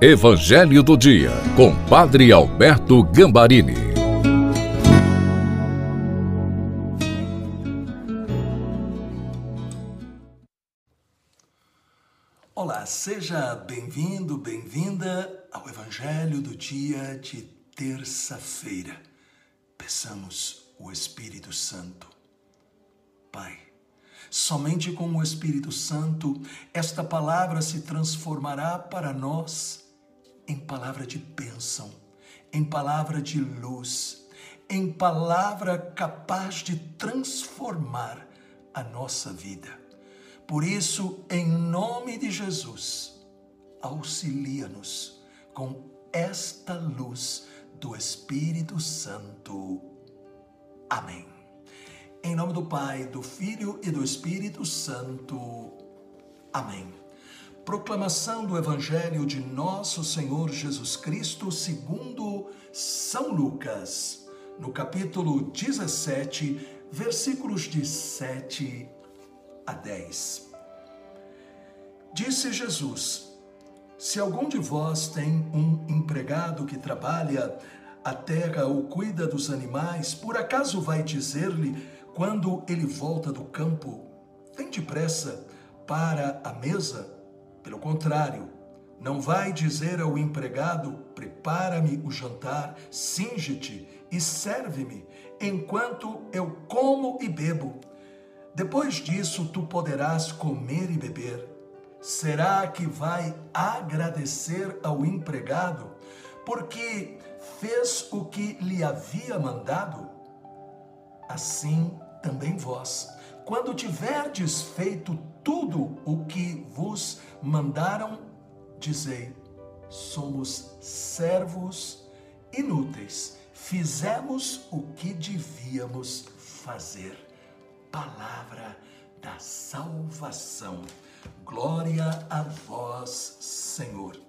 Evangelho do Dia, com Padre Alberto Gambarini. Olá, seja bem-vindo, bem-vinda ao Evangelho do Dia de terça-feira. Peçamos o Espírito Santo. Pai, somente com o Espírito Santo esta palavra se transformará para nós em palavra de bênção, em palavra de luz, em palavra capaz de transformar a nossa vida. Por isso, em nome de Jesus, auxilia-nos com esta luz do Espírito Santo. Amém. Em nome do Pai, do Filho e do Espírito Santo. Amém. Proclamação do Evangelho de Nosso Senhor Jesus Cristo segundo São Lucas, no capítulo 17, versículos de 7 a 10. Disse Jesus: Se algum de vós tem um empregado que trabalha a terra ou cuida dos animais, por acaso vai dizer-lhe, quando ele volta do campo, vem depressa para a mesa? Pelo contrário, não vai dizer ao empregado: prepara-me o jantar, singe-te e serve-me, enquanto eu como e bebo. Depois disso, tu poderás comer e beber. Será que vai agradecer ao empregado porque fez o que lhe havia mandado? Assim também vós, quando tiverdes feito tudo o que vos mandaram, dizei: somos servos inúteis, fizemos o que devíamos fazer. Palavra da salvação. Glória a vós, Senhor.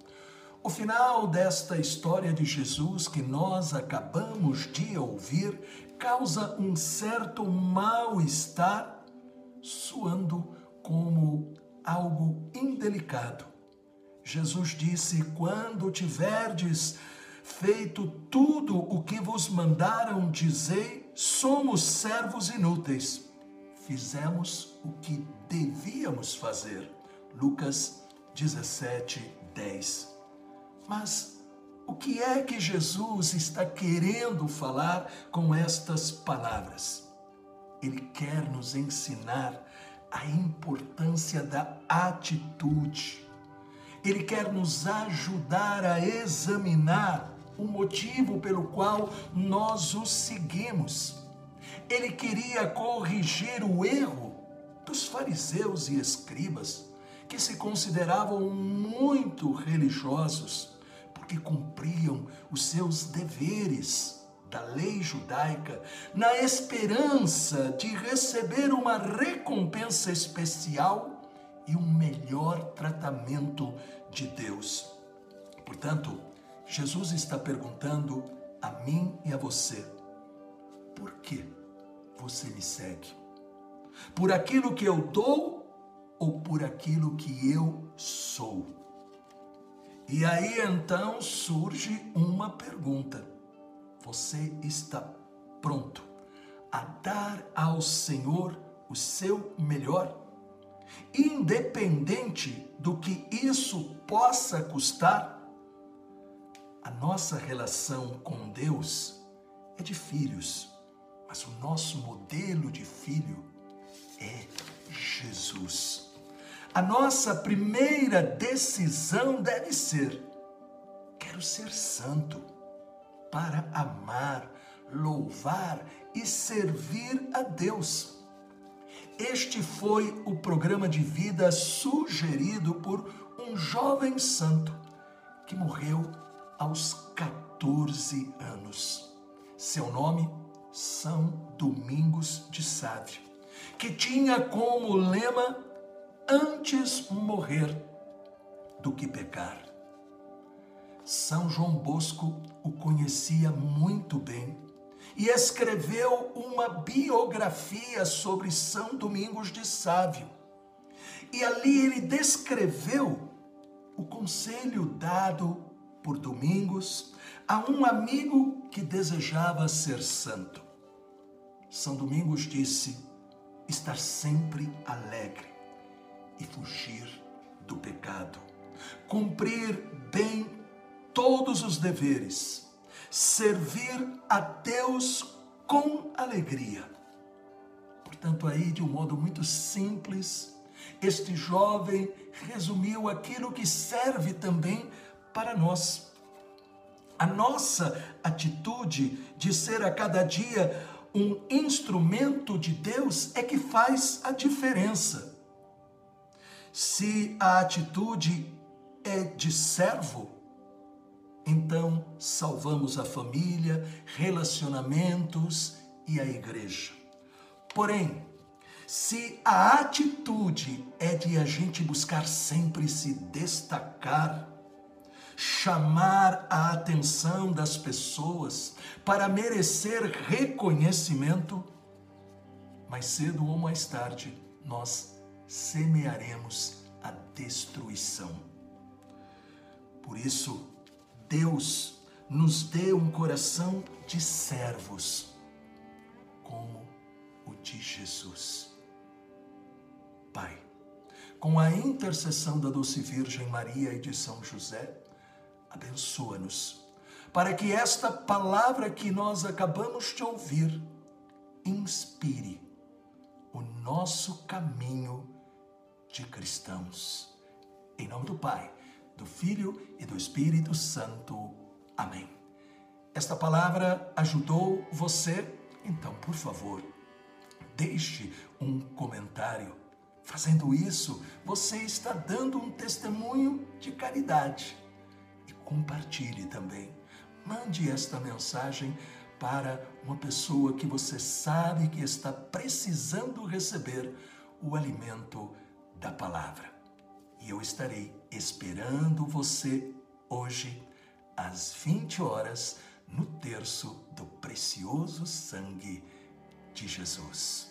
O final desta história de Jesus que nós acabamos de ouvir causa um certo mal-estar, soando como algo indelicado. Jesus disse: Quando tiverdes feito tudo o que vos mandaram dizer, somos servos inúteis. Fizemos o que devíamos fazer. Lucas 17, 10. Mas o que é que Jesus está querendo falar com estas palavras? Ele quer nos ensinar a importância da atitude. Ele quer nos ajudar a examinar o motivo pelo qual nós o seguimos. Ele queria corrigir o erro dos fariseus e escribas, que se consideravam muito religiosos, porque cumpriam os seus deveres da lei judaica, na esperança de receber uma recompensa especial e um melhor tratamento de Deus. Portanto, Jesus está perguntando a mim e a você: por que você me segue? Por aquilo que eu dou ou por aquilo que eu sou? E aí então surge uma pergunta você está pronto a dar ao Senhor o seu melhor? Independente do que isso possa custar, a nossa relação com Deus é de filhos, mas o nosso modelo de filho é Jesus. A nossa primeira decisão deve ser: quero ser santo para amar, louvar e servir a Deus. Este foi o programa de vida sugerido por um jovem santo que morreu aos 14 anos. Seu nome, São Domingos de Sávio, que tinha como lema antes morrer do que pecar. São João Bosco o conhecia muito bem e escreveu uma biografia sobre São Domingos de Sávio. E ali ele descreveu o conselho dado por Domingos a um amigo que desejava ser santo. São Domingos disse: estar sempre alegre e fugir do pecado, cumprir bem todos os deveres, servir a Deus com alegria. Portanto, aí, de um modo muito simples, este jovem resumiu aquilo que serve também para nós. A nossa atitude de ser a cada dia um instrumento de Deus é que faz a diferença. Se a atitude é de servo, então salvamos a família, relacionamentos e a igreja. Porém, se a atitude é de a gente buscar sempre se destacar, chamar a atenção das pessoas para merecer reconhecimento, mais cedo ou mais tarde nós semearemos a destruição. Por isso, Deus nos dê um coração de servos, como o de Jesus. Pai, com a intercessão da doce Virgem Maria e de São José, abençoa-nos, para que esta palavra que nós acabamos de ouvir inspire o nosso caminho de cristãos. Em nome do Pai, do Filho e do Espírito Santo. Amém. Esta palavra ajudou você? Então, por favor, deixe um comentário. Fazendo isso, você está dando um testemunho de caridade compartilhe também. Mande esta mensagem para uma pessoa que você sabe que está precisando receber o alimento da palavra. E eu estarei esperando você hoje às 20 horas no terço do precioso sangue de Jesus.